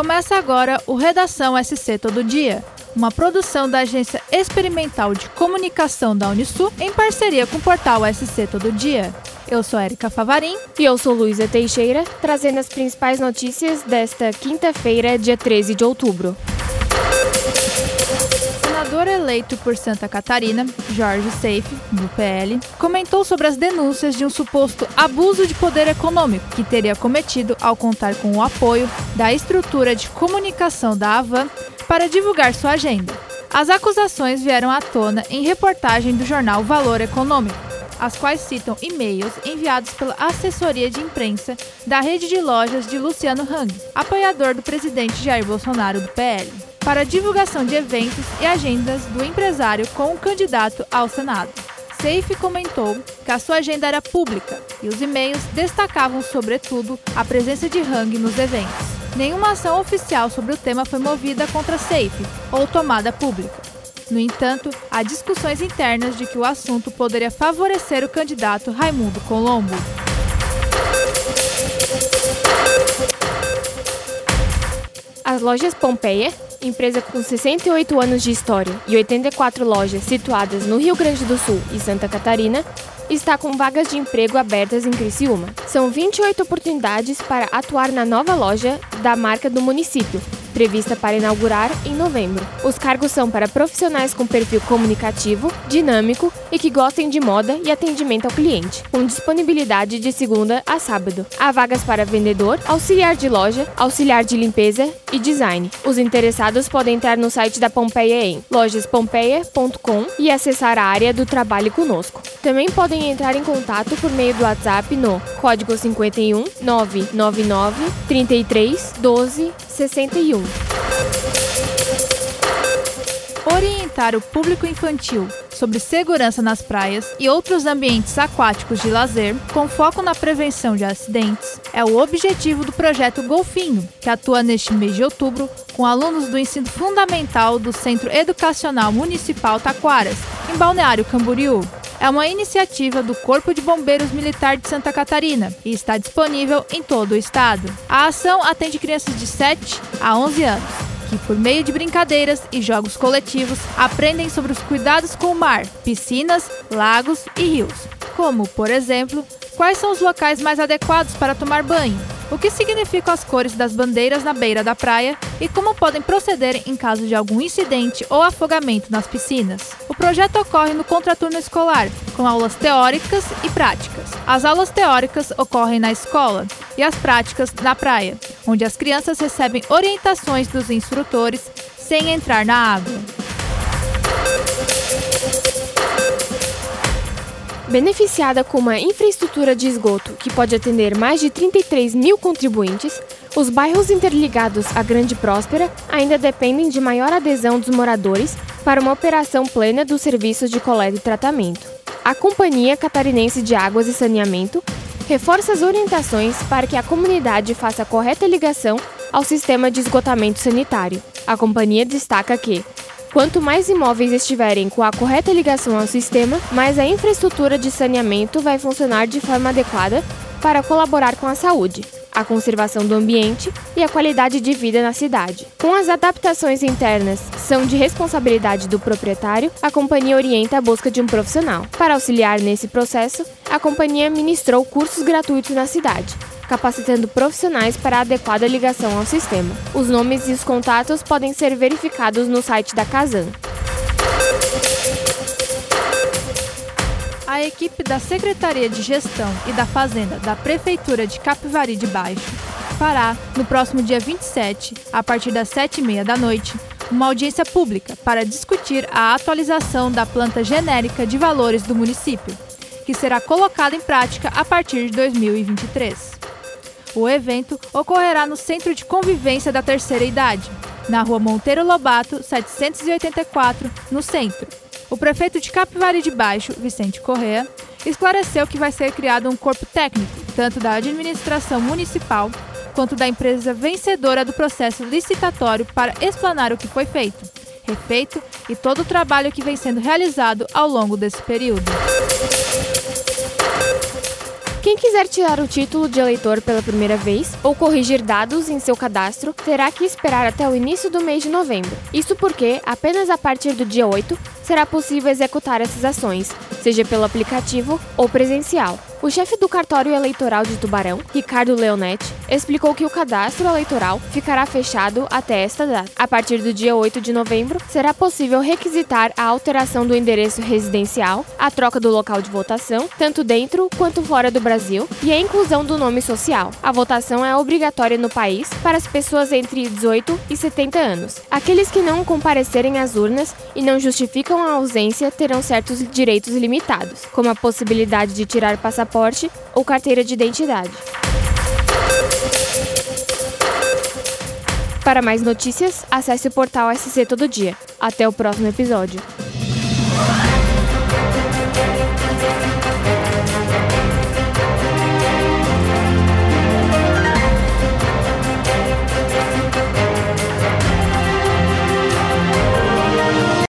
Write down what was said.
Começa agora o Redação SC Todo Dia, uma produção da Agência Experimental de Comunicação da Unisul em parceria com o portal SC Todo Dia. Eu sou Erika Favarim. E eu sou Luísa Teixeira, trazendo as principais notícias desta quinta-feira, dia 13 de outubro eleito por Santa Catarina, Jorge Seife, do PL, comentou sobre as denúncias de um suposto abuso de poder econômico que teria cometido ao contar com o apoio da estrutura de comunicação da Avan para divulgar sua agenda. As acusações vieram à tona em reportagem do jornal Valor Econômico, as quais citam e-mails enviados pela assessoria de imprensa da rede de lojas de Luciano Hang, apoiador do presidente Jair Bolsonaro do PL para divulgação de eventos e agendas do empresário com o candidato ao Senado. Safe comentou que a sua agenda era pública e os e-mails destacavam, sobretudo, a presença de Hang nos eventos. Nenhuma ação oficial sobre o tema foi movida contra Safe ou tomada pública. No entanto, há discussões internas de que o assunto poderia favorecer o candidato Raimundo Colombo. As lojas Pompeia empresa com 68 anos de história e 84 lojas situadas no Rio Grande do Sul e Santa Catarina, está com vagas de emprego abertas em Criciúma. São 28 oportunidades para atuar na nova loja da marca do município, prevista para inaugurar em novembro. Os cargos são para profissionais com perfil comunicativo, dinâmico e que gostem de moda e atendimento ao cliente, com disponibilidade de segunda a sábado. Há vagas para vendedor, auxiliar de loja, auxiliar de limpeza e design. Os interessados podem entrar no site da Pompeia em lojaspompeia.com e acessar a área do trabalho conosco. Também podem entrar em contato por meio do WhatsApp no código 51 999 33 12 61. Orientar o público infantil sobre segurança nas praias e outros ambientes aquáticos de lazer, com foco na prevenção de acidentes, é o objetivo do projeto Golfinho, que atua neste mês de outubro com alunos do ensino fundamental do Centro Educacional Municipal Taquaras, em Balneário Camboriú. É uma iniciativa do Corpo de Bombeiros Militar de Santa Catarina e está disponível em todo o estado. A ação atende crianças de 7 a 11 anos que, por meio de brincadeiras e jogos coletivos, aprendem sobre os cuidados com o mar, piscinas, lagos e rios, como, por exemplo, quais são os locais mais adequados para tomar banho, o que significam as cores das bandeiras na beira da praia e como podem proceder em caso de algum incidente ou afogamento nas piscinas. O projeto ocorre no contraturno escolar, com aulas teóricas e práticas. As aulas teóricas ocorrem na escola e as práticas na praia, onde as crianças recebem orientações dos instrutores sem entrar na água. Beneficiada com uma infraestrutura de esgoto que pode atender mais de 33 mil contribuintes, os bairros interligados à Grande Próspera ainda dependem de maior adesão dos moradores para uma operação plena dos serviços de coleta e tratamento. A Companhia Catarinense de Águas e Saneamento reforça as orientações para que a comunidade faça a correta ligação ao sistema de esgotamento sanitário. A companhia destaca que, Quanto mais imóveis estiverem com a correta ligação ao sistema, mais a infraestrutura de saneamento vai funcionar de forma adequada para colaborar com a saúde, a conservação do ambiente e a qualidade de vida na cidade. Com as adaptações internas são de responsabilidade do proprietário, a companhia orienta a busca de um profissional. Para auxiliar nesse processo, a companhia ministrou cursos gratuitos na cidade capacitando profissionais para a adequada ligação ao sistema. Os nomes e os contatos podem ser verificados no site da Casan. A equipe da Secretaria de Gestão e da Fazenda da Prefeitura de Capivari de Baixo fará, no próximo dia 27, a partir das 7h30 da noite, uma audiência pública para discutir a atualização da planta genérica de valores do município, que será colocada em prática a partir de 2023. O evento ocorrerá no Centro de Convivência da Terceira Idade, na rua Monteiro Lobato, 784, no centro. O prefeito de Capivari de Baixo, Vicente Correa, esclareceu que vai ser criado um corpo técnico, tanto da administração municipal quanto da empresa vencedora do processo licitatório para explanar o que foi feito, refeito e todo o trabalho que vem sendo realizado ao longo desse período. Quem quiser tirar o título de eleitor pela primeira vez ou corrigir dados em seu cadastro terá que esperar até o início do mês de novembro. Isso porque, apenas a partir do dia 8, será possível executar essas ações, seja pelo aplicativo ou presencial. O chefe do cartório eleitoral de Tubarão, Ricardo Leonetti, explicou que o cadastro eleitoral ficará fechado até esta data. A partir do dia 8 de novembro, será possível requisitar a alteração do endereço residencial, a troca do local de votação, tanto dentro quanto fora do Brasil, e a inclusão do nome social. A votação é obrigatória no país para as pessoas entre 18 e 70 anos. Aqueles que não comparecerem às urnas e não justificam a ausência terão certos direitos limitados, como a possibilidade de tirar passaporte passaporte ou carteira de identidade. Para mais notícias, acesse o portal SC Todo Dia. Até o próximo episódio.